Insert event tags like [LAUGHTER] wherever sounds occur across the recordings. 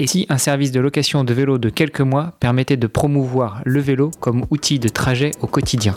Et si un service de location de vélo de quelques mois permettait de promouvoir le vélo comme outil de trajet au quotidien?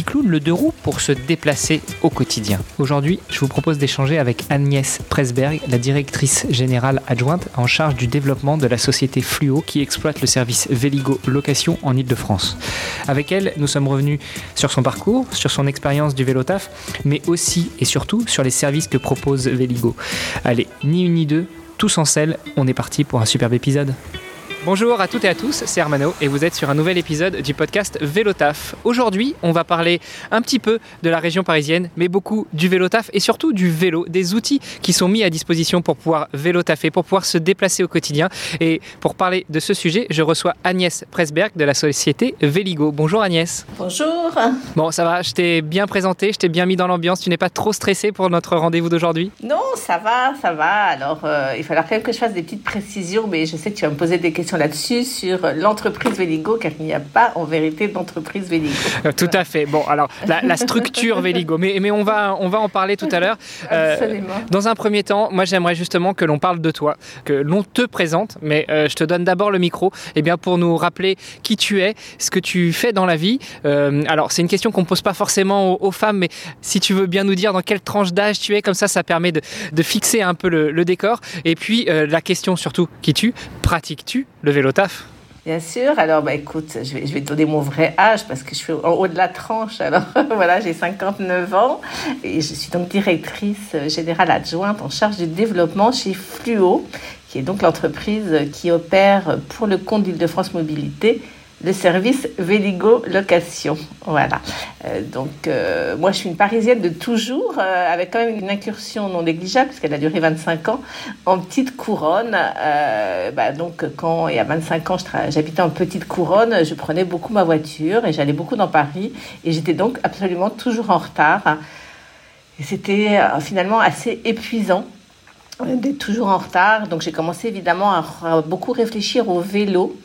bicloun, le deux roues pour se déplacer au quotidien. Aujourd'hui, je vous propose d'échanger avec Agnès Presberg, la directrice générale adjointe en charge du développement de la société Fluo qui exploite le service Véligo Location en Ile-de-France. Avec elle, nous sommes revenus sur son parcours, sur son expérience du vélo taf, mais aussi et surtout sur les services que propose Véligo. Allez, ni une ni deux, tous en selle, on est parti pour un superbe épisode. Bonjour à toutes et à tous, c'est Armano et vous êtes sur un nouvel épisode du podcast Vélotaf. Aujourd'hui, on va parler un petit peu de la région parisienne, mais beaucoup du Vélotaf et surtout du vélo, des outils qui sont mis à disposition pour pouvoir vélotafer, pour pouvoir se déplacer au quotidien. Et pour parler de ce sujet, je reçois Agnès Presberg de la société Véligo. Bonjour Agnès. Bonjour. Bon, ça va, je t'ai bien présenté, je t'ai bien mis dans l'ambiance, tu n'es pas trop stressé pour notre rendez-vous d'aujourd'hui? Non, ça va, ça va. Alors, euh, il falloir quand même que je fasse des petites précisions, mais je sais que tu vas me poser des questions là-dessus sur l'entreprise Véligo, car il n'y a pas en vérité d'entreprise Véligo. Euh, tout à fait. Bon, alors la, structure Véligo, mais, mais on, va, on va en parler tout à l'heure. Euh, Absolument. dans un premier temps, moi j'aimerais justement que l'on parle de toi, que l'on te présente, mais euh, je te donne d'abord le micro eh bien, pour nous rappeler qui tu es, ce que tu fais dans la vie. alors c'est une question qu'on ne pose pas forcément aux, femmes, mais si tu veux bien nous dire dans quelle tranche d'âge tu es, comme ça ça permet de, de fixer un peu le, le décor. Et puis la question surtout, qui tu pratiques-tu le vélo taf Bien sûr. Alors, bah, écoute, je vais, je vais donner mon vrai âge parce que je suis en haut de la tranche. Alors, [LAUGHS] voilà, j'ai 59 ans et je suis donc directrice générale adjointe en charge du développement chez Fluo, qui est donc l'entreprise qui opère pour le compte d'Île-de-France Mobilité le service Véligo Location. Voilà. Euh, donc, euh, moi, je suis une Parisienne de toujours, euh, avec quand même une incursion non négligeable, puisqu'elle a duré 25 ans, en petite couronne. Bah, donc, quand il y a 25 ans, j'habitais en petite couronne, je prenais beaucoup ma voiture et j'allais beaucoup dans Paris. Et j'étais donc absolument toujours en retard. Et c'était finalement assez épuisant d'être toujours en retard. Donc, j'ai commencé évidemment à beaucoup réfléchir au vélo.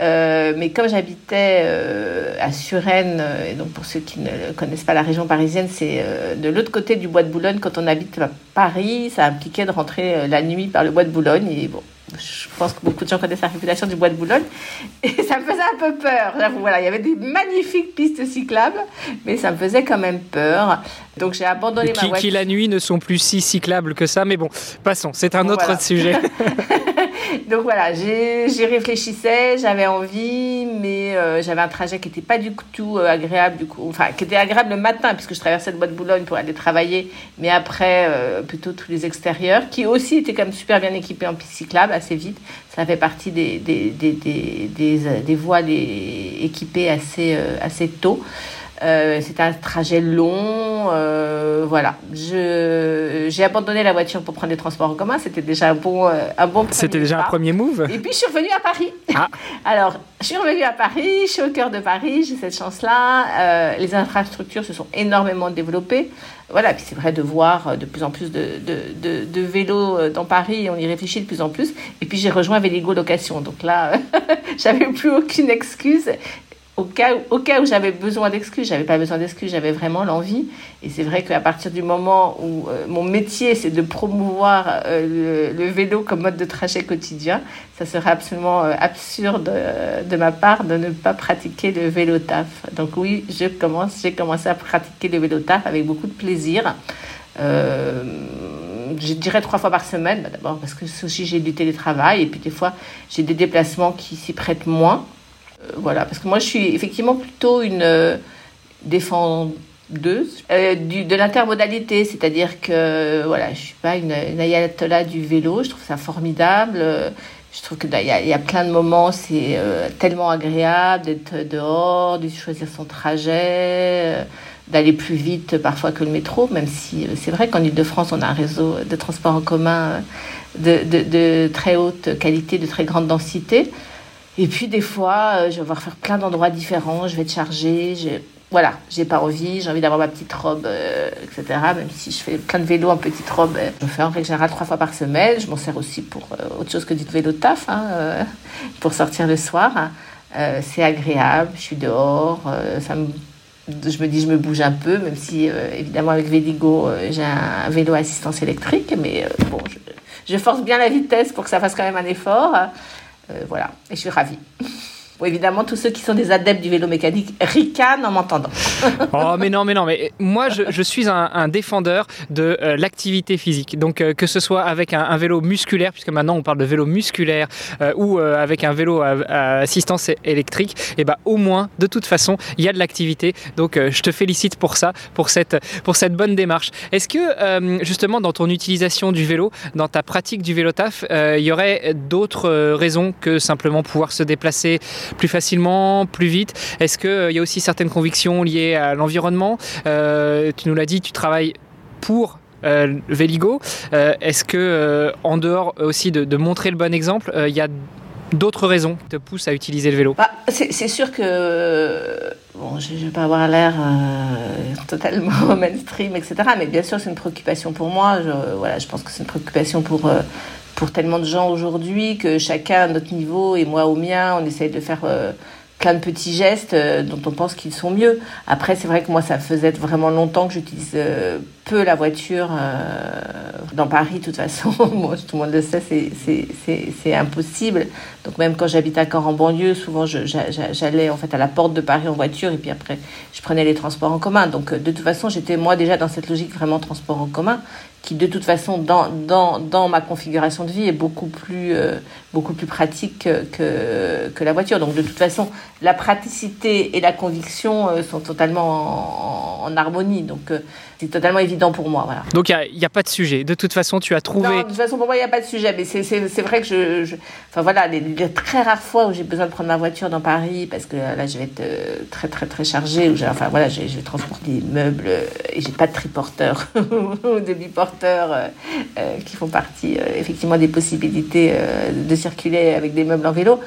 Euh, mais comme j'habitais euh, à Suresnes, euh, et donc pour ceux qui ne connaissent pas la région parisienne, c'est de l'autre côté du bois de Boulogne. Quand on habite à Paris, ça impliquait de rentrer la nuit par le bois de Boulogne. Et bon, je pense que beaucoup de gens connaissent la réputation du bois de Boulogne. [LAUGHS] Et ça me faisait un peu peur. Voilà, il y avait des magnifiques pistes cyclables, mais ça me faisait quand même peur. Donc j'ai abandonné qui, ma voiture. Qui la nuit ne sont plus si cyclables que ça, mais bon, passons, c'est un autre sujet. [LAUGHS] Donc voilà, j'y réfléchissais, j'avais envie, mais euh, j'avais un trajet qui n'était pas du tout euh, agréable, du coup, enfin, qui était agréable le matin, puisque je traversais le bois de Boulogne pour aller travailler, mais après, euh, plutôt tous les extérieurs, qui aussi étaient comme super bien équipés en piste cyclable, assez vite. Ça fait partie des, des, des, des, des voies équipées assez, assez tôt. Euh, c'était un trajet long. Euh, voilà. J'ai abandonné la voiture pour prendre les transports en commun. C'était déjà un bon, euh, un bon C'était déjà un premier move? Et puis, je suis revenue à Paris. Ah. [LAUGHS] Alors, je suis revenue à Paris. Je suis au cœur de Paris. J'ai cette chance-là. Euh, les infrastructures se sont énormément développées. Voilà, puis c'est vrai de voir de plus en plus de, de, de, de vélos dans Paris, on y réfléchit de plus en plus. Et puis j'ai rejoint Véligo Location, donc là, [LAUGHS] j'avais plus aucune excuse au cas, où, j'avais besoin d'excuses, j'avais pas besoin d'excuses, j'avais vraiment l'envie. Et c'est vrai qu'à partir du moment où euh, mon métier, c'est de promouvoir euh, le, vélo comme mode de trajet quotidien, ça serait absolument euh, absurde de ma part de ne pas pratiquer le vélo taf. Donc oui, j'ai commencé à pratiquer le vélo taf avec beaucoup de plaisir. je dirais trois fois par semaine, d'abord parce que aussi j'ai du télétravail et puis des fois j'ai des déplacements qui s'y prêtent moins. Euh, voilà, parce que moi, je suis effectivement plutôt une euh, défendeuse euh, de l'intermodalité, c'est-à-dire que voilà, je suis pas une, une ayatollah du vélo, je trouve ça formidable. Je trouve qu'il y, y, a plein de moments, c'est tellement agréable d'être dehors, de choisir son trajet, d'aller plus vite parfois que le métro, même si c'est vrai qu'en Ile-de-France, on a un réseau de transport en commun de, de, très haute qualité, de très grande densité. Et puis des fois, je vais devoir faire plein d'endroits différents, je vais être chargée, voilà, j'ai pas envie, j'ai envie d'avoir ma petite robe, euh, etc. Même si je fais plein de vélos en petite robe, euh, je fais en règle générale trois fois par semaine. Je m'en sers aussi pour euh, autre chose que du vélo taf, hein, pour sortir le soir. c'est agréable, je suis dehors, je me dis je me bouge un peu, même si évidemment avec Véligo j'ai un, vélo assistance électrique, mais bon, je, je, force bien la vitesse pour que ça fasse quand même un effort. Voilà, et je suis ravie. Évidemment, tous ceux qui sont des adeptes du vélo mécanique ricanent en m'entendant. [LAUGHS] oh, mais non, mais non, mais moi, je, suis un, défendeur de euh, l'activité physique. Donc, euh, que ce soit avec un, vélo musculaire, puisque maintenant on parle de vélo musculaire, euh, ou avec un vélo à, assistance électrique, et eh ben, au moins, de toute façon, il y a de l'activité. Donc, je te félicite pour ça, pour cette, pour cette bonne démarche. Est-ce que, justement, dans ton utilisation du vélo, dans ta pratique du vélo taf, il y aurait d'autres raisons que simplement pouvoir se déplacer plus facilement, plus vite Est-ce qu'il euh, y a aussi certaines convictions liées à l'environnement? Euh, Tu nous l'as dit, tu travailles pour euh, Véligo. Est-ce que, en dehors aussi de, montrer le bon exemple, il y a d'autres raisons qui te poussent à utiliser le vélo? Bah, C'est sûr que, bon, je ne vais pas avoir l'air totalement [LAUGHS] mainstream, etc. Mais bien sûr, c'est une préoccupation pour moi. Voilà, je pense que c'est une préoccupation pour pour tellement de gens aujourd'hui que chacun à notre niveau et moi au mien, on essaye de faire euh, plein de petits gestes euh, dont on pense qu'ils sont mieux. Après, c'est vrai que moi, ça faisait vraiment longtemps que j'utilise euh, peu la voiture dans Paris. De toute façon, [LAUGHS] moi, tout le monde le sait, c'est impossible. Donc même quand j'habitais encore en banlieue, souvent j'allais en fait à la porte de Paris en voiture et puis après je prenais les transports en commun. Donc de toute façon, j'étais moi déjà dans cette logique vraiment transport en commun qui de toute façon dans, dans, dans ma configuration de vie est beaucoup plus, euh, beaucoup plus pratique que, que, la voiture. Donc de toute façon, la praticité et la conviction euh, sont totalement en, harmonie. Donc euh, c'est totalement évident pour moi. Voilà. Donc il n'y a, a, pas de sujet. De toute façon, tu as trouvé... Non, de toute façon, pour moi, il n'y a pas de sujet. Mais c'est vrai que je, Enfin voilà, les, très rares fois où j'ai besoin de prendre ma voiture dans Paris, parce que là, je vais être très très très chargée, enfin voilà, je vais transporter des meubles et j'ai pas de triporteur [LAUGHS] ou de biporteur euh, euh, qui font partie euh, effectivement des possibilités de circuler avec des meubles en vélo.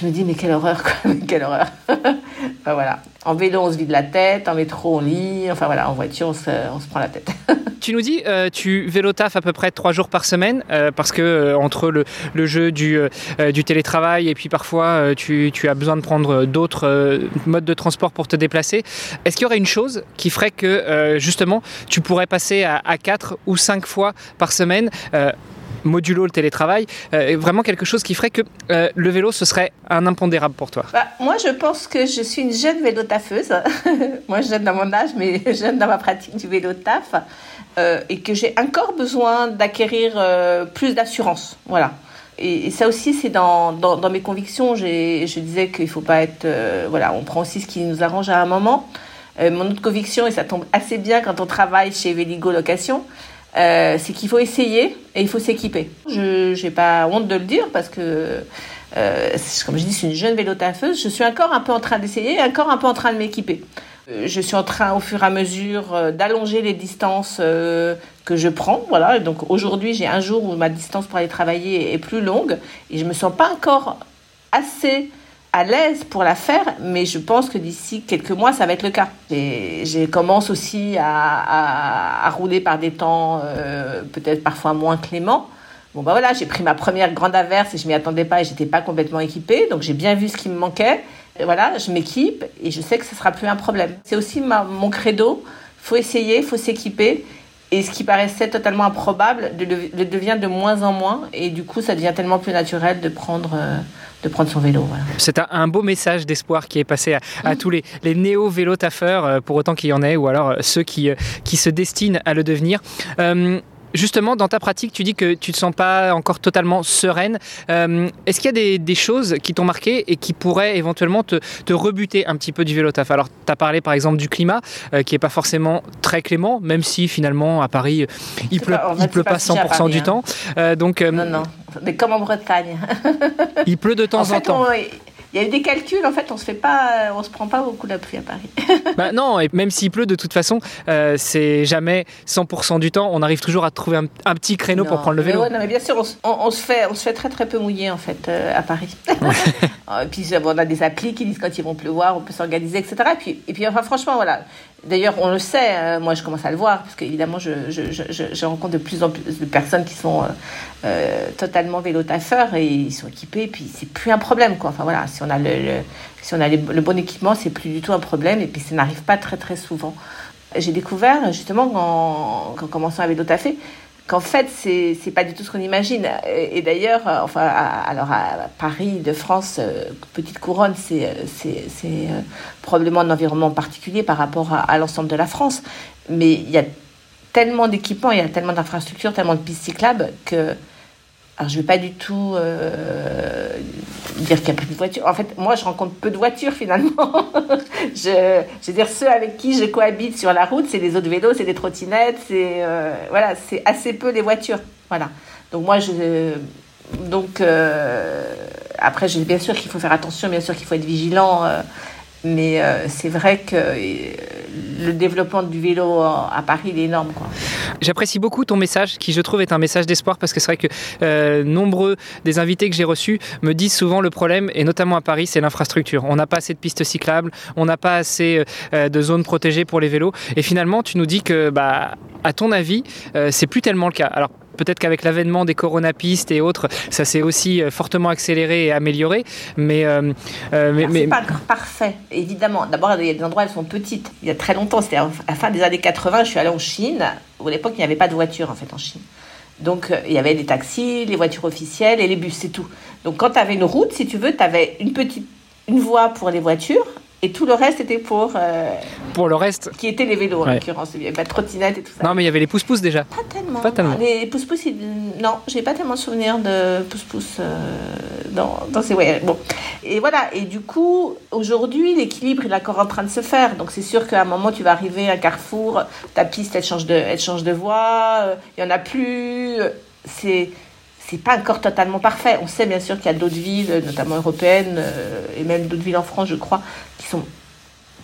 Je me dis, mais quelle horreur, quoi, [LAUGHS] quelle horreur. enfin voilà. En vélo, on se vide la tête, en métro, on lit, enfin voilà, en voiture, on se, prend la tête. [LAUGHS] tu nous dis, tu vélo taf à peu près trois jours par semaine, parce que entre le, jeu du, télétravail et puis parfois tu, as besoin de prendre d'autres modes de transport pour te déplacer, est-ce qu'il y aurait une chose qui ferait que justement tu pourrais passer à, à 4 ou 5 fois par semaine modulo le télétravail, euh, vraiment quelque chose qui ferait que euh, le vélo, ce serait un impondérable pour toi bah, Moi, je pense que je suis une jeune vélo tafeuse. [LAUGHS] moi, jeune dans mon âge, mais [LAUGHS] jeune dans ma pratique du vélo taf. Euh, et que j'ai encore besoin d'acquérir plus d'assurance. Voilà. Et, ça aussi, c'est dans, dans, mes convictions. Je disais qu'il ne faut pas être... voilà, on prend aussi ce qui nous arrange à un moment. mon autre conviction, et ça tombe assez bien quand on travaille chez Véligo Location, euh, c'est qu'il faut essayer et il faut s'équiper. Je n'ai pas honte de le dire parce que, euh, comme je dis, c'est une jeune vélotafeuse. Je suis encore un peu en train d'essayer, encore un peu en train de m'équiper. Euh, je suis en train, au fur et à mesure, d'allonger les distances que je prends. Voilà. Donc aujourd'hui, j'ai un jour où ma distance pour aller travailler est plus longue et je me sens pas encore assez à l'aise pour la faire, mais je pense que d'ici quelques mois, ça va être le cas. Et je commence aussi à, à, rouler par des temps euh, peut-être parfois moins cléments. Bon, bah voilà, j'ai pris ma première grande averse et je m'y attendais pas et j'étais pas complètement équipée. Donc j'ai bien vu ce qui me manquait. Voilà, je m'équipe et je sais que ce sera plus un problème. C'est aussi ma, mon credo. Faut essayer, faut s'équiper. Et ce qui paraissait totalement improbable le, devient de moins en moins. Et du coup, ça devient tellement plus naturel de prendre. Euh, de prendre son vélo. C'est un, beau message d'espoir qui est passé à, tous les, les néo-vélo taffeurs, euh, pour autant qu'il y en ait, ou alors euh, ceux qui, qui se destinent à le devenir. Justement, dans ta pratique, tu dis que tu ne te sens pas encore totalement sereine. Est-ce qu'il y a des, choses qui t'ont marqué et qui pourraient éventuellement te, te, rebuter un petit peu du vélo taf? Alors, tu as parlé par exemple du climat, qui n'est pas forcément très clément, même si finalement à Paris, il pleut, pas, il pleut pas, 100% du hein. temps. donc, non, non mais comme en Bretagne. il pleut de temps en, temps. Il y a eu des calculs. En fait, on se fait pas, on se prend pas beaucoup la pluie à Paris. [LAUGHS] bah non, et même s'il pleut, de toute façon, euh, c'est jamais 100% du temps. On arrive toujours à trouver un, petit créneau pour prendre le vélo. non, mais bien sûr, on, se fait, on se fait très très peu mouiller en fait à Paris. [LAUGHS] et puis on a des applis qui disent quand ils vont pleuvoir, on peut s'organiser, etc. Et puis, et puis enfin, franchement, voilà. D'ailleurs, on le sait, hein, moi je commence à le voir, parce qu'évidemment, je, je, je, rencontre de plus en plus de personnes qui sont euh, euh, totalement vélotaffeurs et ils sont équipés, et puis c'est plus un problème, quoi. Enfin voilà, si on a le, si on a le, bon équipement, c'est plus du tout un problème, et puis ça n'arrive pas très très souvent. J'ai découvert, justement, en, en commençant à vélo qu'en fait, c'est n'est pas du tout ce qu'on imagine. Et, d'ailleurs, euh, enfin, alors à Paris, de France, euh, petite couronne, c'est c'est probablement un environnement particulier par rapport à, l'ensemble de la France. Mais il y a tellement d'équipements, il y a tellement d'infrastructures, tellement de pistes cyclables que alors, je ne vais pas du tout euh, dire qu'il n'y a plus de voitures. En fait, moi, je rencontre peu de voitures, finalement. [LAUGHS] je, veux dire, ceux avec qui je cohabite sur la route, c'est des autres vélos, c'est des trottinettes, c'est euh, voilà, c'est assez peu les voitures. Voilà. Donc, moi, je... Donc, euh, après, je, bien sûr qu'il faut faire attention, bien sûr qu'il faut être vigilant. Mais c'est vrai que le développement du vélo à Paris, est énorme. J'apprécie beaucoup ton message, qui je trouve est un message d'espoir, parce que c'est vrai que euh, nombreux des invités que j'ai reçus me disent souvent le problème, et notamment à Paris, c'est l'infrastructure. On n'a pas assez de pistes cyclables, on n'a pas assez euh, de zones protégées pour les vélos, et finalement, tu nous dis que, bah, à ton avis, euh, c'est plus tellement le cas. Alors Peut-être qu'avec l'avènement des coronapistes et autres, ça s'est aussi euh, fortement accéléré et amélioré. Mais, euh, euh mais, mais... c'est pas encore parfait, évidemment. D'abord, il y a des endroits elles sont petites. Il y a très longtemps, c'était à la fin des années 80, je suis allée en Chine. Où à l'époque, il n'y avait pas de voiture en fait en Chine. Donc, euh, il y avait des taxis, les voitures officielles et les bus, c'est tout. Donc, quand tu avais une route, si tu veux, tu avais une petite une voie pour les voitures et tout le reste était pour. Euh, pour le reste. Qui étaient les vélos, en l'occurrence. Il y avait pas de trottinette et tout ça. Non, mais il y avait les pousse-pousse déjà. Pas tellement. Pas tellement. Les pousse-pousse, non, j'ai pas tellement souvenir de pousse-pousse euh, dans, dans, ces voyages. Bon. Et voilà. Et du coup, aujourd'hui, l'équilibre, il est encore en train de se faire. Donc, c'est sûr qu'à un moment, tu vas arriver à un carrefour, ta piste, elle change de, elle change de voie, euh, il y en a plus. C'est c'est pas encore totalement parfait. On sait bien sûr qu'il y a d'autres villes, notamment européennes, euh, et même d'autres villes en France, je crois, qui sont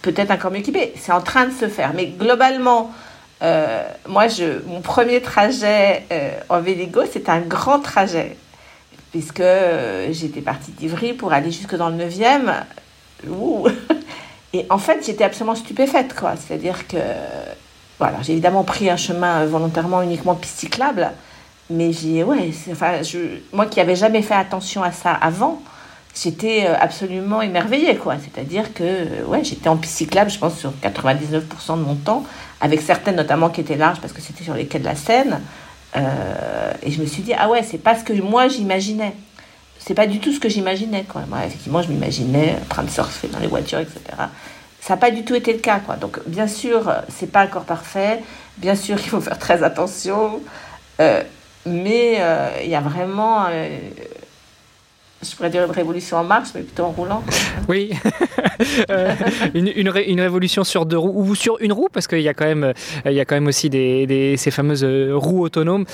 peut-être encore mieux équipées. C'est en train de se faire. Mais globalement, euh, moi, je, mon premier trajet euh, en Véligo, c'était un grand trajet, puisque j'étais partie d'Ivry pour aller jusque dans le 9e. [LAUGHS] Et en fait, j'étais absolument stupéfaite, quoi. C'est-à-dire que, voilà, j'ai évidemment pris un chemin volontairement uniquement piste mais j'ai, ouais, enfin, je, moi qui n'avais jamais fait attention à ça avant, j'étais euh, absolument émerveillée, quoi. C'est-à-dire que, euh, ouais, j'étais en cyclable, je pense, sur 99% de mon temps, avec certaines notamment qui étaient larges parce que c'était sur les quais de la Seine. Euh, et je me suis dit, ah ouais, c'est pas ce que moi j'imaginais. C'est pas du tout ce que j'imaginais, quoi. Moi, effectivement, je m'imaginais en train de surfer dans les voitures, etc. Ça n'a pas du tout été le cas, quoi. Donc, bien sûr, c'est pas encore parfait. Bien sûr, il faut faire très attention. Mais euh, il y a vraiment, euh, je pourrais dire une révolution en marche, mais plutôt en roulant. Oui, [LAUGHS] euh, une, une, révolution sur deux roues ou sur une roue, parce qu'il y a quand même, y a quand même aussi des, des ces fameuses roues autonomes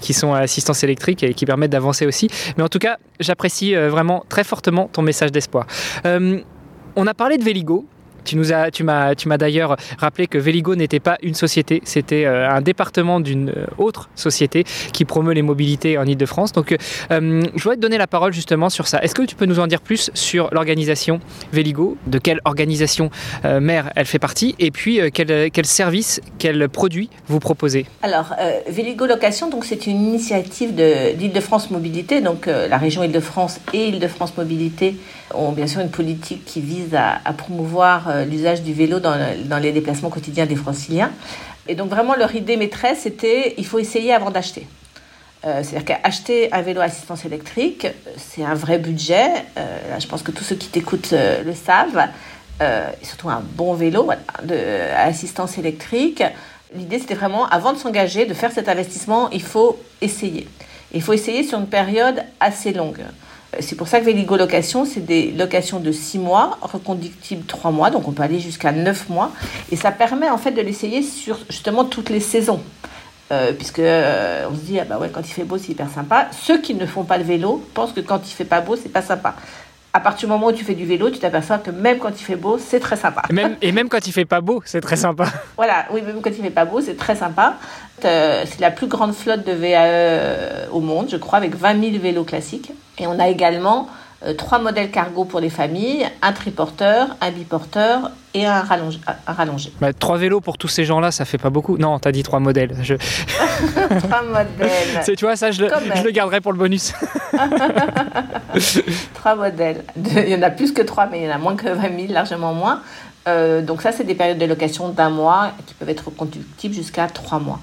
qui sont à assistance électrique et qui permettent d'avancer aussi. Mais en tout cas, j'apprécie vraiment très fortement ton message d'espoir. on a parlé de Véligo, tu nous as, tu m'as, tu m'as d'ailleurs rappelé que Véligo n'était pas une société, c'était euh, un département d'une euh, autre société qui promeut les mobilités en Ile-de-France. Donc, euh, je voudrais te donner la parole justement sur ça. Est-ce que tu peux nous en dire plus sur l'organisation Véligo De quelle organisation mère elle fait partie? Et puis, quel, service, quel produit vous proposez? Alors, Véligo Location, donc c'est une initiative de, d'Île-de-France Mobilité, donc la région Île-de-France et Île-de-France Mobilité ont bien sûr une politique qui vise à, promouvoir euh, l'usage du vélo dans, les déplacements quotidiens des franciliens. Et donc vraiment leur idée maîtresse c'était il faut essayer avant d'acheter. Euh, C'est-à-dire qu'acheter un vélo à assistance électrique, c'est un vrai budget. Euh, là, je pense que tous ceux qui t'écoutent le savent. et surtout un bon vélo de, à assistance électrique. L'idée, c'était vraiment, avant de s'engager, de faire cet investissement, il faut essayer. Il faut essayer sur une période assez longue. C'est pour ça que Véligo Location, c'est des locations de 6 mois, reconductibles 3 mois, donc on peut aller jusqu'à 9 mois. Et ça permet en fait de l'essayer sur justement toutes les saisons. Euh, puisque euh, on se dit, ah bah ouais, quand il fait beau, c'est hyper sympa. Ceux qui ne font pas le vélo pensent que quand il fait pas beau, c'est pas sympa. À partir du moment où tu fais du vélo, tu t'aperçois que même quand il fait beau, c'est très sympa. Même, et même quand il fait pas beau, c'est très sympa. [LAUGHS] voilà, oui, même quand il fait pas beau, c'est très sympa. Euh, c'est la plus grande flotte de VAE au monde, je crois, avec 20 000 vélos classiques. Et on a également trois modèles cargo pour les familles, un triporteur, un biporteur et un rallongé. Un rallongé. Bah, trois vélos pour tous ces gens-là, ça fait pas beaucoup. Non, t'as dit trois modèles. Je... [LAUGHS] trois modèles. tu vois, ça, je le, je le, garderai pour le bonus. [LAUGHS] [LAUGHS] trois modèles. Il y en a plus que trois, mais il y en a moins que 20 000, largement moins. Euh, donc ça, c'est des périodes de location d'un mois qui peuvent être conductibles jusqu'à trois mois.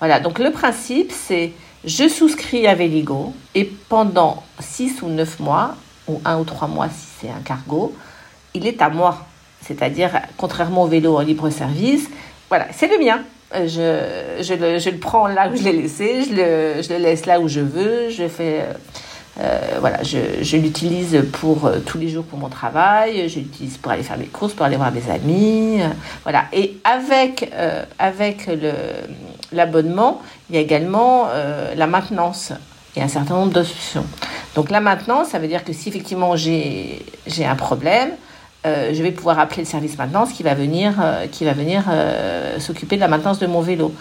Voilà, donc le principe, c'est je souscris à Véligo et pendant six ou neuf mois, ou un ou trois mois si c'est un cargo, il est à moi. C'est-à-dire, contrairement au vélo en libre service, voilà, c'est le mien. Euh, je, je, le, je, le, prends là où je l'ai laissé, je le, je le, laisse là où je veux, je fais... Euh, euh voilà, je, je l'utilise pour tous les jours pour mon travail, je l'utilise pour aller faire mes courses, pour aller voir mes amis, voilà. Et avec avec l'abonnement, il y a également la maintenance et un certain nombre d'options. Donc là maintenant, ça veut dire que si effectivement j'ai un problème, euh, je vais pouvoir appeler le service maintenance qui va venir, euh, qui va venir euh, s'occuper de la maintenance de mon vélo.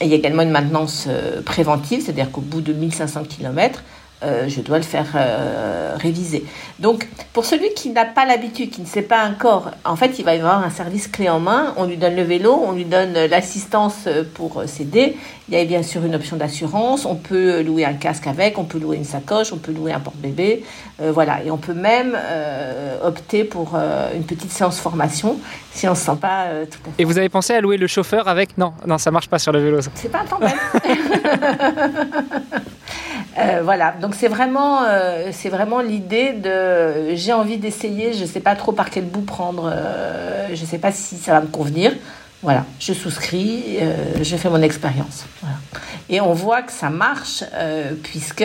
Il y a également une maintenance préventive, c'est-à-dire qu'au bout de 1500 km, euh, je dois le faire euh, réviser. Donc, pour celui qui n'a pas l'habitude, qui ne sait pas encore, en fait, il va y avoir un service clé en main. On lui donne le vélo, on lui donne l'assistance pour s'aider. Il y a bien sûr une option d'assurance. On peut louer un casque avec, on peut louer une sacoche, on peut louer un porte-bébé. Euh, voilà. Et on peut même opter pour une petite séance formation si on ne se sent pas tout à fait. Et vous avez pensé à louer le chauffeur avec? Non, non, ça marche pas sur le vélo. C'est pas un temps [LAUGHS] Euh, voilà, donc c'est vraiment, euh, vraiment l'idée de j'ai envie d'essayer, je ne sais pas trop par quel bout prendre, euh, je ne sais pas si ça va me convenir. Voilà, je souscris, je fais mon expérience. Et on voit que ça marche, puisque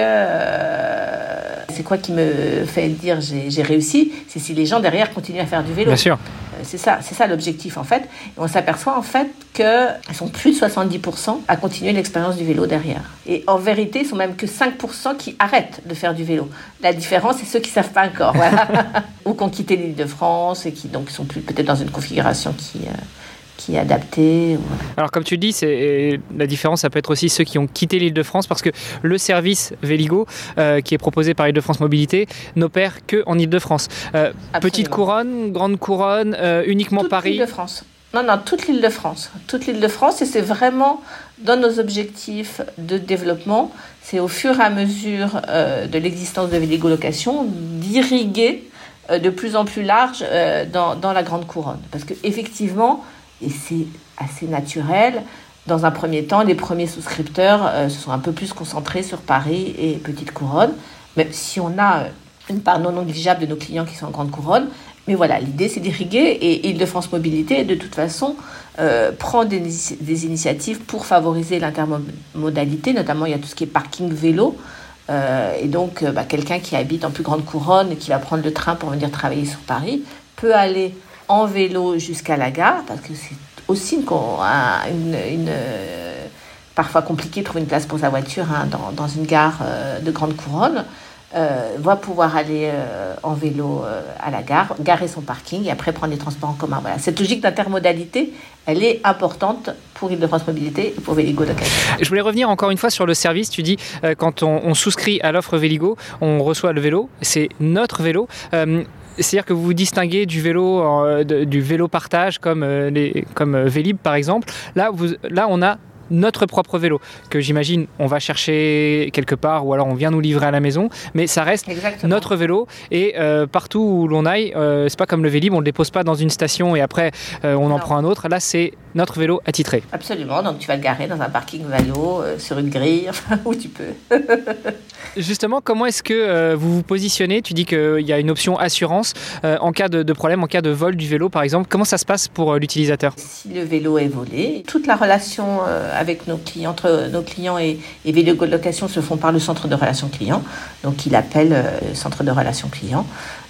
c'est quoi qui me fait dire j'ai réussi? C'est si les gens derrière continuent à faire du vélo. Bien sûr. C'est ça, c'est ça l'objectif en fait. Et on s'aperçoit en fait qu'ils sont plus de 70% à continuer l'expérience du vélo derrière. Et en vérité, ils sont même que 5% qui arrêtent de faire du vélo. La différence, c'est ceux qui savent pas encore, voilà. [LAUGHS] ou qui ont quitté l'île de France et qui donc sont plus peut-être dans une configuration qui euh, qui est adapté. Alors comme tu dis, c'est la différence, ça peut être aussi ceux qui ont quitté l'île de France parce que le service Véligo euh, qui est proposé par Île-de-France Mobilité n'opère que en Île-de-France. Euh, petite couronne, grande couronne, euh, uniquement toute Paris. L'Île-de-France. Non, non, toute l'île de France. Toute l'île de France, et c'est vraiment dans nos objectifs de développement, c'est au fur et à mesure de l'existence de Véligo Location d'irriguer de plus en plus large dans, dans, la grande couronne. Parce qu'effectivement, et c'est assez naturel. Dans un premier temps, les premiers souscripteurs euh, se sont un peu plus concentrés sur Paris et Petite Couronne, même si on a euh, une part non négligeable de nos clients qui sont en Grande Couronne. Mais voilà, l'idée c'est d'irriguer et Île-de-France Mobilité, de toute façon, euh, prend des, initiatives pour favoriser l'intermodalité, notamment il y a tout ce qui est parking vélo. et donc, bah, quelqu'un qui habite en plus grande couronne et qui va prendre le train pour venir travailler sur Paris peut aller en vélo jusqu'à la gare, parce que c'est aussi une, une, parfois compliqué de trouver une place pour sa voiture hein, dans, dans, une gare euh, de grande couronne. Euh, va pouvoir aller euh, en vélo à la gare, garer son parking et après prendre les transports en commun. Voilà. Cette logique d'intermodalité, elle est importante pour Île-de-France Mobilité et pour Véligo Je voulais revenir encore une fois sur le service. Tu dis, quand on, on souscrit à l'offre Véligo, on reçoit le vélo, c'est notre vélo. C'est-à-dire que vous vous distinguez du vélo, euh, du vélo partage comme, euh, les, comme euh, Vélib par exemple. Là, vous, là, on a notre propre vélo que j'imagine on va chercher quelque part ou alors on vient nous livrer à la maison mais ça reste notre vélo. Et euh, partout où l'on aille euh, c'est pas comme le Vélib on le dépose pas dans une station et après euh, on en prend un autre. Là c'est notre vélo attitré. Absolument. Donc tu vas le garer dans un parking vélo sur une grille [LAUGHS] où tu peux. [LAUGHS] Justement comment est-ce que vous vous positionnez? Tu dis qu'il y a une option assurance en cas de, de, problème en cas de vol du vélo par exemple. Comment ça se passe pour l'utilisateur? Si le vélo est volé toute la relation avec nos clients, entre nos clients et, et Vélo Location se font par le centre de relations clients. Donc, il appelle le euh, centre de relations clients.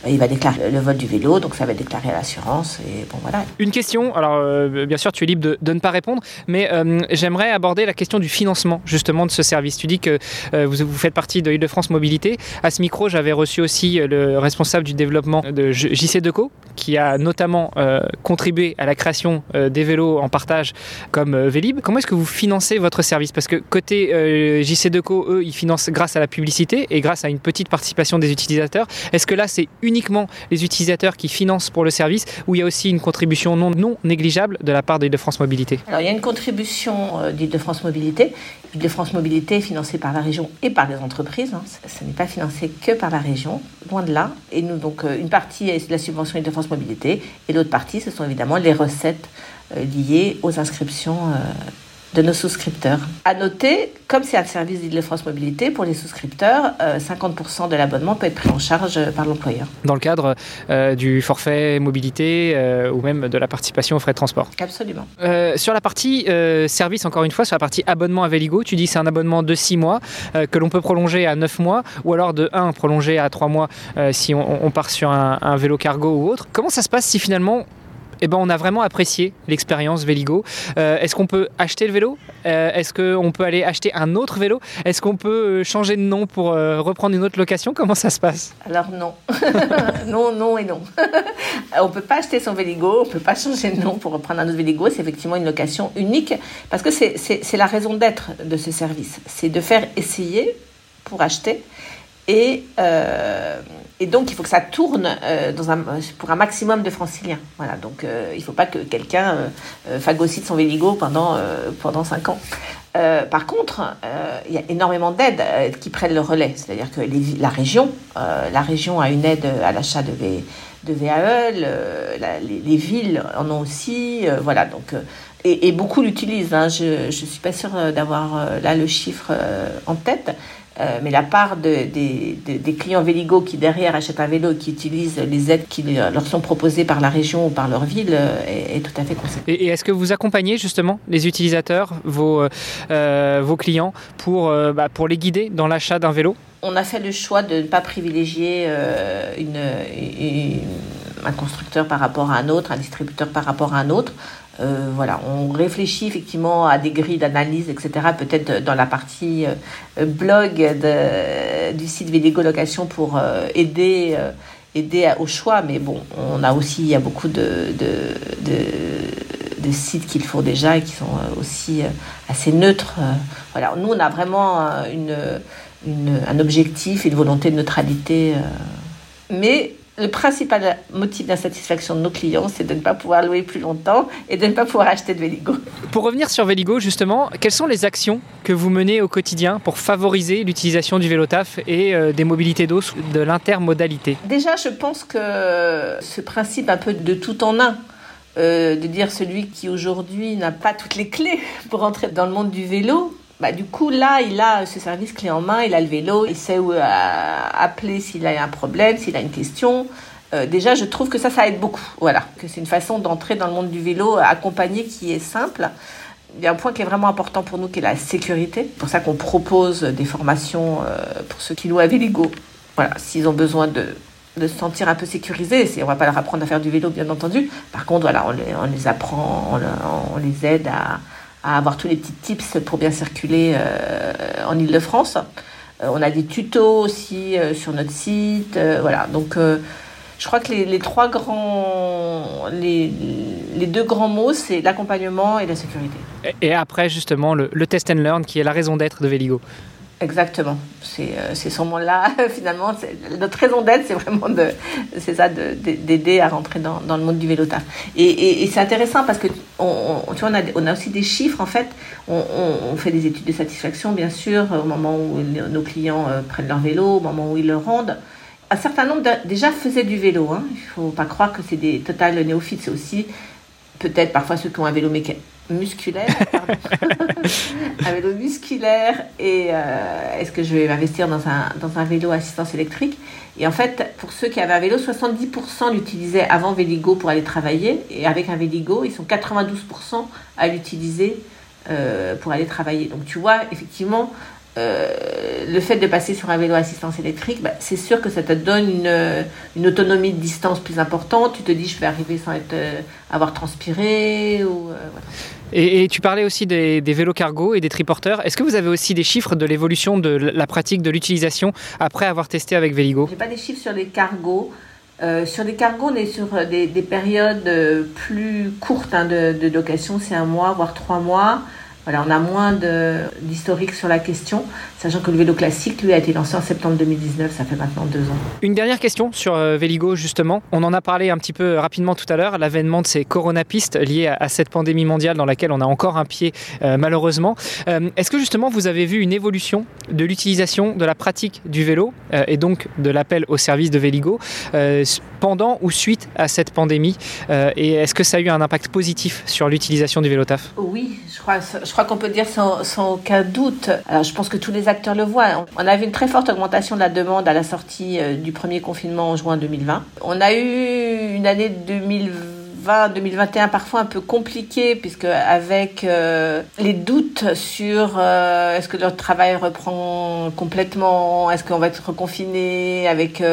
Il va déclarer le vol du vélo, donc ça va déclaré à l'assurance. Et bon, voilà. Une question, alors bien sûr, tu es libre de, ne pas répondre, mais j'aimerais aborder la question du financement justement de ce service. Tu dis que vous, faites partie de Île-de-France Mobilité. À ce micro, j'avais reçu aussi le responsable du développement de JC Deco, qui a notamment contribué à la création des vélos en partage comme Vélib. Comment est-ce que vous financez votre service? Parce que côté euh, JC Deco, eux, ils financent grâce à la publicité et grâce à une petite participation des utilisateurs. Est-ce que là, c'est uniquement les utilisateurs qui financent pour le service ou il y a aussi une contribution non, non négligeable de la part d'Île-de-France Mobilité Alors, il y a une contribution euh, d'Île-de-France Mobilité. Île-de-France Mobilité est financée par la région et par les entreprises. Hein. Ce n'est pas financé que par la région, loin de là. Et nous, donc, euh, une partie est la subvention Île-de-France Mobilité et l'autre partie, ce sont évidemment les recettes liées aux inscriptions de nos souscripteurs. À noter, comme c'est un service d'Île-de-France Mobilité, pour les souscripteurs, 50% euh, de l'abonnement peut être pris en charge par l'employeur. Dans le cadre euh, du forfait mobilité euh, ou même de la participation aux frais de transport Absolument. sur la partie service, encore une fois, sur la partie abonnement à Véligo, tu dis que c'est un abonnement de 6 mois que l'on peut prolonger à 9 mois ou alors de 1 prolonger à 3 mois si on, part sur un, un vélo cargo ou autre. Comment ça se passe si finalement eh ben, on a vraiment apprécié l'expérience Véligo. Euh, est-ce qu'on peut acheter le vélo? Euh, Est-ce qu'on peut aller acheter un autre vélo? Est-ce qu'on peut euh, changer de nom pour reprendre une autre location? Comment ça se passe? Alors non. [LAUGHS] non, non et non. [LAUGHS] on ne peut pas acheter son Véligo, on ne peut pas changer de nom pour reprendre un autre Véligo. C'est effectivement une location unique parce que c'est la raison d'être de ce service. C'est de faire essayer pour acheter et, et, donc, il faut que ça tourne euh, pour un maximum de franciliens. Voilà, donc euh, il ne faut pas que quelqu'un phagocyte son Véligo pendant, pendant 5 ans. par contre, il y a énormément d'aides qui prennent le relais. C'est-à-dire que la, région, la région a une aide à l'achat de, v, de VAE, les, les, villes en ont aussi. voilà, donc, et, et beaucoup l'utilisent. Hein. Je ne suis pas sûre d'avoir là le chiffre en tête. Euh, mais la part de, des clients Véligo qui derrière achètent un vélo et qui utilisent les aides qui leur sont proposées par la région ou par leur ville euh, est, tout à fait conséquente. Et, est-ce que vous accompagnez justement les utilisateurs, vos, euh, vos clients, pour, bah, pour les guider dans l'achat d'un vélo? On a fait le choix de ne pas privilégier une, un constructeur par rapport à un autre, un distributeur par rapport à un autre. Euh, voilà, on réfléchit effectivement à des grilles d'analyse, etc. Peut-être dans la partie euh, blog du site Véligo Location pour euh, aider, aider au choix. Mais bon, on a aussi, il y a beaucoup de, de, sites qu'ils font déjà et qui sont aussi assez neutres. Voilà, nous, on a vraiment une, un objectif, une volonté de neutralité. Mais le principal motif d'insatisfaction de nos clients, c'est de ne pas pouvoir louer plus longtemps et de ne pas pouvoir acheter de Véligo. Pour revenir sur Véligo, justement, quelles sont les actions que vous menez au quotidien pour favoriser l'utilisation du vélo taf et euh, des mobilités d'eau, de l'intermodalité? Déjà, je pense que ce principe un peu de tout en un, euh, de dire celui qui aujourd'hui n'a pas toutes les clés pour entrer dans le monde du vélo, bah, du coup, là, il a ce service clé en main, il a le vélo, il sait où euh, appeler s'il a un problème, s'il a une question. Euh, déjà, je trouve que ça, ça aide beaucoup. Voilà, que c'est une façon d'entrer dans le monde du vélo accompagné qui est simple. Il y a un point qui est vraiment important pour nous, qui est la sécurité. C'est pour ça qu'on propose des formations euh, pour ceux qui louent à Véligo. Voilà, s'ils ont besoin de, se sentir un peu sécurisés, on ne va pas leur apprendre à faire du vélo, bien entendu. Par contre, voilà, on les, apprend, on les aide à, à avoir tous les petits tips pour bien circuler euh, en Ile-de-France. Euh, on a des tutos aussi euh, sur notre site. voilà, donc je crois que les, trois grands, les, deux grands mots, c'est l'accompagnement et la sécurité. Et, après, justement, le, le, test and learn, qui est la raison d'être de Véligo. Exactement. C'est euh, ce moment-là, [LAUGHS] finalement, notre raison d'être, c'est vraiment c'est ça, d'aider à rentrer dans, le monde du vélo taf. Et, c'est intéressant parce que on, tu vois, on a, on a aussi des chiffres, en fait. On, fait des études de satisfaction, bien sûr, au moment où nos clients euh, prennent leur vélo, au moment où ils le rendent. Un certain nombre déjà faisaient du vélo. Hein. Il faut pas croire que c'est des total néophytes. C'est aussi peut-être parfois ceux qui ont un vélo mécanique musculaire, un [LAUGHS] vélo musculaire et euh, est-ce que je vais m'investir dans un, dans un vélo assistance électrique? Et en fait, pour ceux qui avaient un vélo, 70% l'utilisaient avant Véligo pour aller travailler. Et avec un Véligo, ils sont 92% à l'utiliser euh, pour aller travailler. Donc tu vois, effectivement, le fait de passer sur un vélo assistance électrique, bah, c'est sûr que ça te donne une, une, autonomie de distance plus importante. Tu te dis, je vais arriver sans être, avoir transpiré. Ou, voilà. Et, tu parlais aussi des, vélos cargo et des triporteurs. Est-ce que vous avez aussi des chiffres de l'évolution de la pratique de l'utilisation après avoir testé avec Véligo Je n'ai pas des chiffres sur les cargos. Euh, sur les cargos, on est sur des, périodes euh, plus courtes hein, de, de, location, c'est un mois, voire trois mois. Voilà, on a moins d'historique sur la question, sachant que le vélo classique, lui, a été lancé en septembre 2019, ça fait maintenant deux ans. Une dernière question sur euh, Véligo, justement. On en a parlé un petit peu rapidement tout à l'heure, l'avènement de ces coronapistes liés à, cette pandémie mondiale dans laquelle on a encore un pied, euh, malheureusement. Euh, est-ce que justement, vous avez vu une évolution de l'utilisation de la pratique du vélo et donc de l'appel au service de Véligo pendant ou suite à cette pandémie Et est-ce que ça a eu un impact positif sur l'utilisation du vélo taf? Oui, je crois, je crois qu'on peut dire sans, sans, aucun doute. Alors, je pense que tous les acteurs le voient. On a vu une très forte augmentation de la demande à la sortie euh, du premier confinement en juin 2020. On a eu une année 2020 2021 parfois un peu compliquée puisque avec euh, les doutes sur euh, est-ce que leur travail reprend complètement, est-ce qu'on va être reconfiné avec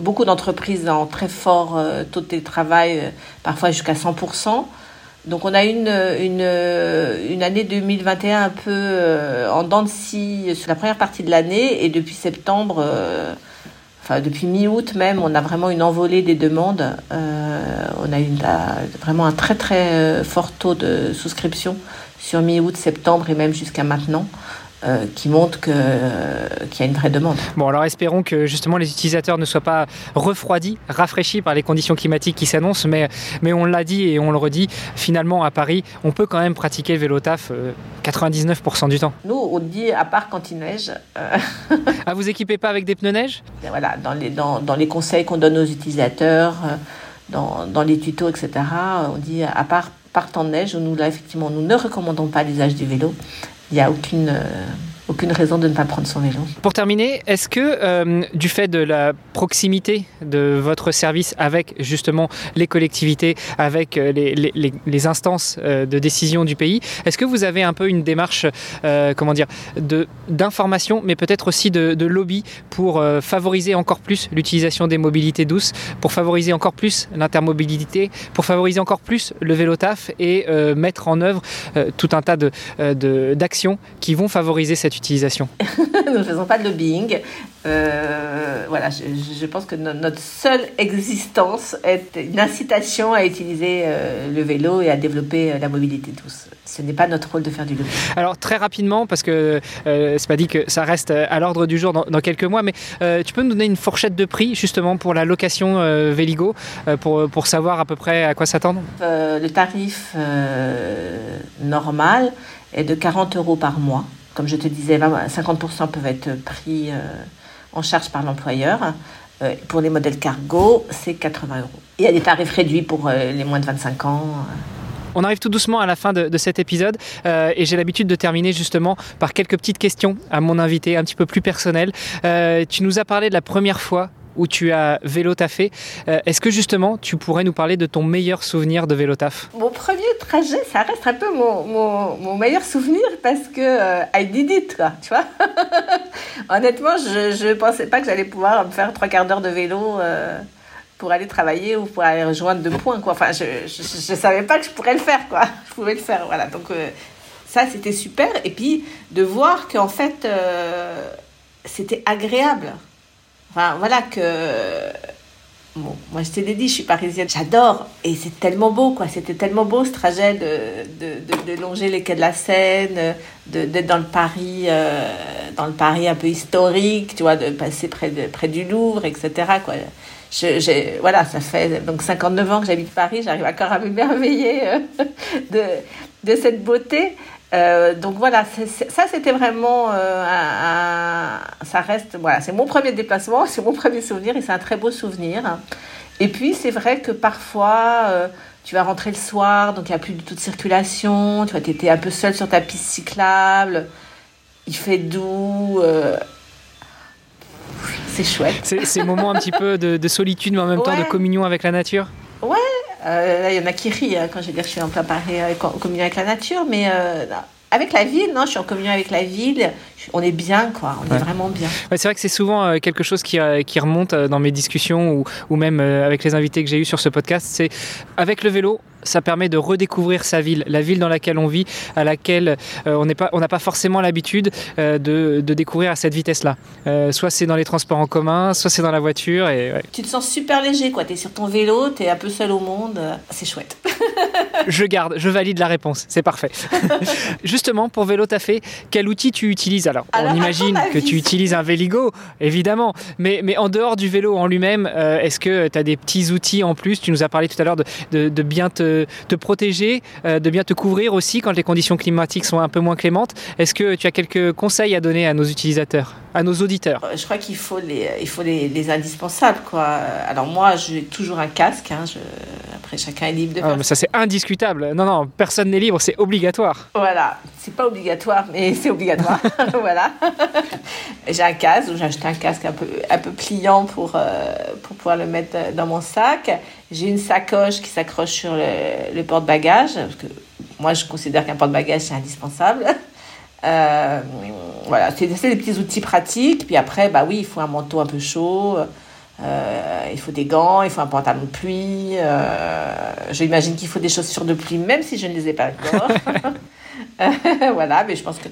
beaucoup d'entreprises en très fort taux de télétravail, parfois jusqu'à 100%. Donc on a une, une, une année 2021 un peu euh, en dents de scie sur la première partie de l'année et depuis septembre, euh, enfin depuis mi-août même, on a vraiment une envolée des demandes. Euh, on a eu vraiment un très très fort taux de souscription sur mi-août, septembre et même jusqu'à maintenant. Euh, qui montre qu'il y a une vraie demande. Bon, alors espérons que justement les utilisateurs ne soient pas refroidis, rafraîchis par les conditions climatiques qui s'annoncent, mais, mais on l'a dit et on le redit, finalement à Paris, on peut quand même pratiquer le vélo taf 99% euh, du temps. Nous, on dit à part quand il neige. Euh... ah, vous équipez pas avec des pneus neige? [LAUGHS] Voilà, dans les, dans, dans les conseils qu'on donne aux utilisateurs, euh, dans, dans, les tutos, etc., on dit à part par temps de neige, nous là effectivement nous ne recommandons pas l'usage du vélo il n'y a aucune, euh, aucune raison de ne pas prendre son vélo. Pour terminer, est-ce que euh, du fait de la proximité de votre service avec justement les collectivités, avec euh, les, instances de décision du pays, est-ce que vous avez un peu une démarche, comment dire, d'information, mais peut-être aussi de, lobby pour favoriser encore plus l'utilisation des mobilités douces, pour favoriser encore plus l'intermobilité, pour favoriser encore plus le vélo taf et mettre en œuvre tout un tas d'actions qui vont favoriser cette utilisation [LAUGHS] Nous ne faisons pas de lobbying. Euh, voilà, je, pense que notre seule existence est une incitation à utiliser euh, le vélo et à développer euh, la mobilité douce. Ce n'est pas notre rôle de faire du lobbying. Alors très rapidement, parce que c'est pas dit que ça reste à l'ordre du jour dans, quelques mois, mais tu peux nous donner une fourchette de prix justement pour la location Véligo, pour, pour savoir à peu près à quoi s'attendre? Le tarif normal est de 40 euros par mois. Comme je te disais, 50% peuvent être pris euh, en charge par l'employeur. Euh, pour les modèles cargo, c'est 80 euros. Il y a des tarifs réduits pour euh, les moins de 25 ans. On arrive tout doucement à la fin de, cet épisode et j'ai l'habitude de terminer justement par quelques petites questions à mon invité un petit peu plus personnelles. tu nous as parlé de la première fois où tu as vélo taffé. Euh, est-ce que justement tu pourrais nous parler de ton meilleur souvenir de vélo taf Mon premier trajet, ça reste un peu mon, meilleur souvenir parce que euh, I did it, quoi, tu vois. [LAUGHS] Honnêtement, je ne pensais pas que j'allais pouvoir me faire trois quarts d'heure de vélo. Euh, pour aller travailler ou pour aller rejoindre deux points quoi enfin je, je, savais pas que je pourrais le faire quoi [LAUGHS] je pouvais le faire voilà donc ça c'était super et puis de voir qu'en fait c'était agréable Enfin, voilà que. Bon, moi, je t'ai dit, je suis parisienne, j'adore. Et c'est tellement beau, quoi. C'était tellement beau ce trajet de, de, de, longer les quais de la Seine, d'être dans le Paris, euh, dans le Paris un peu historique, tu vois, de passer près, de, près du Louvre, etc. Quoi. Je, voilà, ça fait donc 59 ans que j'habite Paris, j'arrive encore à m'émerveiller euh, [LAUGHS] de, de cette beauté. Euh, donc voilà, ça c'était vraiment euh, un, ça reste voilà, c'est mon premier déplacement, [LAUGHS] c'est mon premier souvenir et c'est un très beau souvenir. Et puis c'est vrai que parfois euh, tu vas rentrer le soir, donc il n'y a plus du tout de circulation, tu vas t'étais un peu seul sur ta piste cyclable, il fait doux. c'est chouette. C'est ces moments un petit peu de, solitude, mais en même temps de communion avec la nature? Ouais, euh, là, il y en a qui rient hein, quand je dis que je suis en plein Paris euh, communion avec la nature, mais euh, avec la ville, non, je suis en communion avec la ville. On est bien, quoi. On est vraiment bien. c'est vrai que c'est souvent quelque chose qui, qui, remonte dans mes discussions ou, ou même avec les invités que j'ai eus sur ce podcast. C'est avec le vélo, ça permet de redécouvrir sa ville, la ville dans laquelle on vit, à laquelle euh, on n'a pas forcément l'habitude euh, de, de, découvrir à cette vitesse-là. Euh, soit c'est dans les transports en commun, soit c'est dans la voiture. Et, Tu te sens super léger, quoi. Es sur ton vélo, tu es un peu seul au monde. C'est chouette. [LAUGHS] je garde, je valide la réponse. C'est parfait. [LAUGHS] Justement, pour Vélo Tafé, quel outil tu utilises? Alors, alors On imagine que tu utilises un Véligo, évidemment. Mais, mais en dehors du vélo en lui-même, est-ce que tu as des petits outils en plus? Tu nous as parlé tout à l'heure de, de, de bien te te, protéger, euh, de bien te couvrir aussi quand les conditions climatiques sont un peu moins clémentes. Est-ce que tu as quelques conseils à donner à nos utilisateurs, à nos auditeurs Je crois qu'il faut les, il faut les, indispensables. Quoi. Alors moi, j'ai toujours un casque. Hein, après, chacun est libre de ah, Ça, c'est indiscutable. Non, non, personne n'est libre, c'est obligatoire. Voilà, c'est pas obligatoire, mais [LAUGHS] c'est obligatoire. [LAUGHS] voilà. [LAUGHS] j'ai un casque, j'ai acheté un casque un peu, un peu pliant pour, euh, pour pouvoir le mettre dans mon sac. J'ai une sacoche qui s'accroche sur le, porte-bagages, parce que moi je considère qu'un porte-bagages c'est indispensable. Euh, voilà, c'est des petits outils pratiques. Puis après, bah oui, il faut un manteau un peu chaud, euh, il faut des gants, il faut un pantalon de pluie. Euh, J'imagine qu'il faut des chaussures de pluie, même si je ne les ai pas encore. [LAUGHS] [LAUGHS] voilà, mais je pense que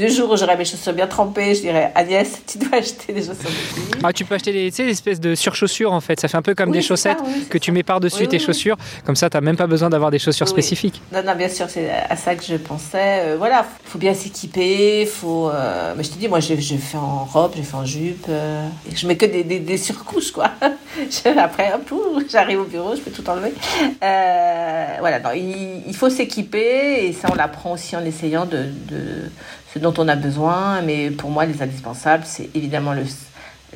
le jour où j'aurai mes chaussures bien trempées, je dirais Agnès, tu dois acheter des chaussures de Ah, tu peux acheter des, espèces de surchaussures en fait. Ça fait un peu comme des chaussettes que tu mets par-dessus tes chaussures. Comme ça, tu n'as même pas besoin d'avoir des chaussures spécifiques. Non, non, bien sûr, c'est à ça que je pensais. Euh, voilà, faut bien s'équiper. Faut. Euh, mais je te dis, moi, je, je, fais en robe, je fais en jupe. Euh, et je mets que des, des, surcouches, quoi. [LAUGHS] Après, hop, j'arrive au bureau, je peux tout enlever. voilà, non, il, il faut s'équiper et ça, on l'apprend aussi en essayant de, de ce dont on a besoin. Mais pour moi, les indispensables, c'est évidemment le,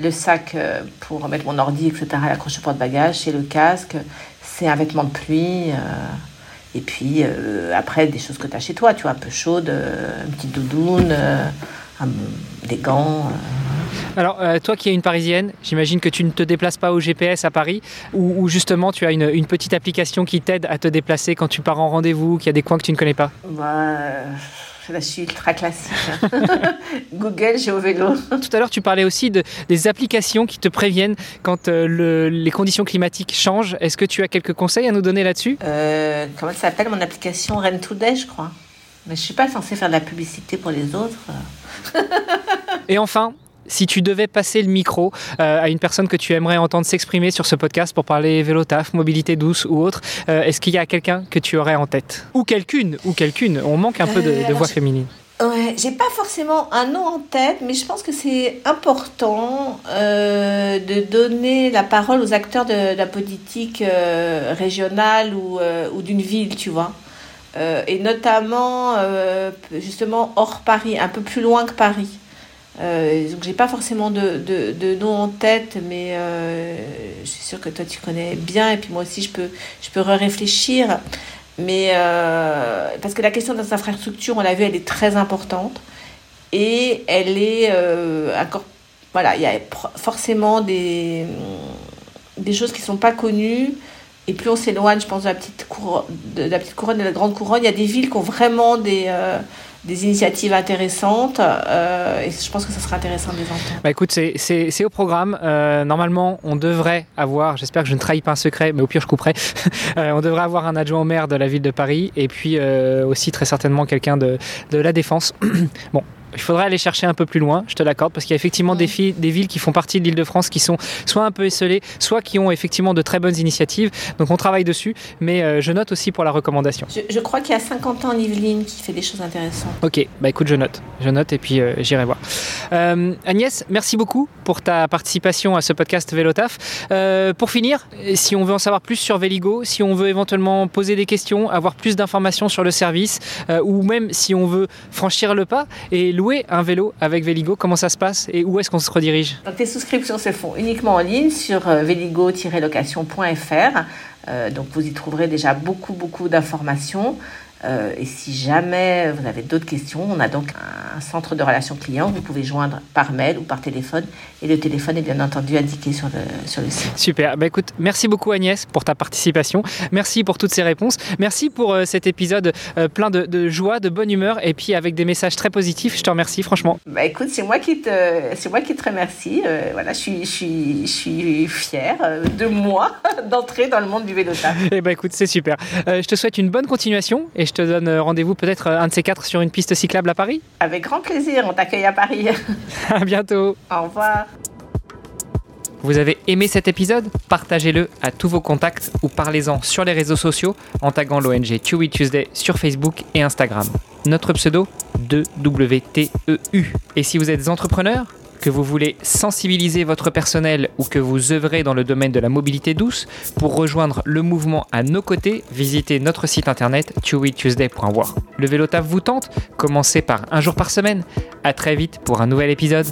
le sac euh, pour mettre mon ordi, etc., l'accroche porte-bagages, c'est le casque, c'est un vêtement de pluie. Euh, et puis euh, après, des choses que tu as chez toi, tu vois, un peu chaude, une petite doudoune, des gants. Alors, toi qui es une Parisienne, j'imagine que tu ne te déplaces pas au GPS à Paris, ou, justement tu as une, une petite application qui t'aide à te déplacer quand tu pars en rendez-vous, qu'il y a des coins que tu ne connais pas? Bah, je suis ultra classique. [LAUGHS] Google, j'ai au vélo. Tout à l'heure, tu parlais aussi de, des applications qui te préviennent quand euh, le, les conditions climatiques changent. Est-ce que tu as quelques conseils à nous donner là-dessus? Euh, Comment ça s'appelle? Mon application Rain Today, je crois. Mais je suis pas censée faire de la publicité pour les autres. Et enfin, si tu devais passer le micro euh, à une personne que tu aimerais entendre s'exprimer sur ce podcast pour parler vélo taf, mobilité douce ou autre, euh, est-ce qu'il y a quelqu'un que tu aurais en tête? Ou quelqu'une Ou quelqu'une On manque un peu de, de voix féminine. Ouais, j'ai pas forcément un nom en tête, mais je pense que c'est important euh, de donner la parole aux acteurs de, la politique euh, régionale ou, euh, ou d'une ville, tu vois. et notamment, justement, hors Paris, un peu plus loin que Paris. Euh, donc j'ai pas forcément de, de, nom en tête, mais euh, je suis sûre que toi tu connais bien et puis moi aussi je peux, je peux réfléchir. Mais euh, parce que la question des infrastructures, on l'a vu, elle est très importante et elle est encore voilà, il y a forcément des, des choses qui sont pas connues. Et plus on s'éloigne, je pense, de la petite couronne, de la petite couronne et de la grande couronne, il y a des villes qui ont vraiment des des initiatives intéressantes euh, et je pense que ça sera intéressant de les entendre. Bah écoute, c'est au programme. Euh, normalement, on devrait avoir, j'espère que je ne trahis pas un secret, mais au pire je couperai, [LAUGHS] euh, on devrait avoir un adjoint au maire de la ville de Paris et puis aussi très certainement quelqu'un de, de la défense. [CLEARS THROAT] bon, il faudrait aller chercher un peu plus loin, je te l'accorde, parce qu'il y a effectivement des, des, villes qui font partie de l'île de France qui sont soit un peu esselées, soit qui ont effectivement de très bonnes initiatives. Donc on travaille dessus, mais euh, je note aussi pour la recommandation. Je, crois qu'il y a 50 ans en Yvelines qui fait des choses intéressantes. Ok, bah écoute, je note. Je note et puis euh, j'irai voir. Euh, Agnès, merci beaucoup pour ta participation à ce podcast Vélotaf. pour finir, si on veut en savoir plus sur Véligo, si on veut éventuellement poser des questions, avoir plus d'informations sur le service, ou même si on veut franchir le pas et louer un vélo avec Véligo Comment ça se passe et où est-ce qu'on se redirige? Donc, Les souscriptions se font uniquement en ligne sur euh, véligo-location.fr. Euh, donc vous y trouverez déjà beaucoup beaucoup d'informations. Euh, et si jamais vous avez d'autres questions, on a donc un centre de relations clients. Vous pouvez joindre par mail ou par téléphone. Et le téléphone est bien entendu indiqué sur le, sur le site. Super. Bah, écoute, merci beaucoup Agnès pour ta participation. Merci pour toutes ces réponses. Merci pour euh, cet épisode euh, plein de, de, joie, de bonne humeur et puis avec des messages très positifs. Je te remercie franchement. Bah, écoute, c'est moi qui te, c'est moi qui te remercie. Euh, voilà, je suis, je suis, je suis fière de moi [LAUGHS] d'entrer dans le monde du vélo Eh ben écoute, c'est super. je te souhaite une bonne continuation et je te donne rendez-vous peut-être un de ces quatre sur une piste cyclable à Paris. Avec grand plaisir. On t'accueille à Paris. [LAUGHS] à bientôt. Au revoir. Vous avez aimé cet épisode? Partagez-le à tous vos contacts ou parlez-en sur les réseaux sociaux en taguant l'ONG Chewy Tuesday sur Facebook et Instagram. Notre pseudo 2WTEU. Et si vous êtes entrepreneur, que vous voulez sensibiliser votre personnel ou que vous œuvrez dans le domaine de la mobilité douce, pour rejoindre le mouvement à nos côtés, visitez notre site internet chewytuesday.war. Le vélo taf vous tente? Commencez par un jour par semaine. À très vite pour un nouvel épisode.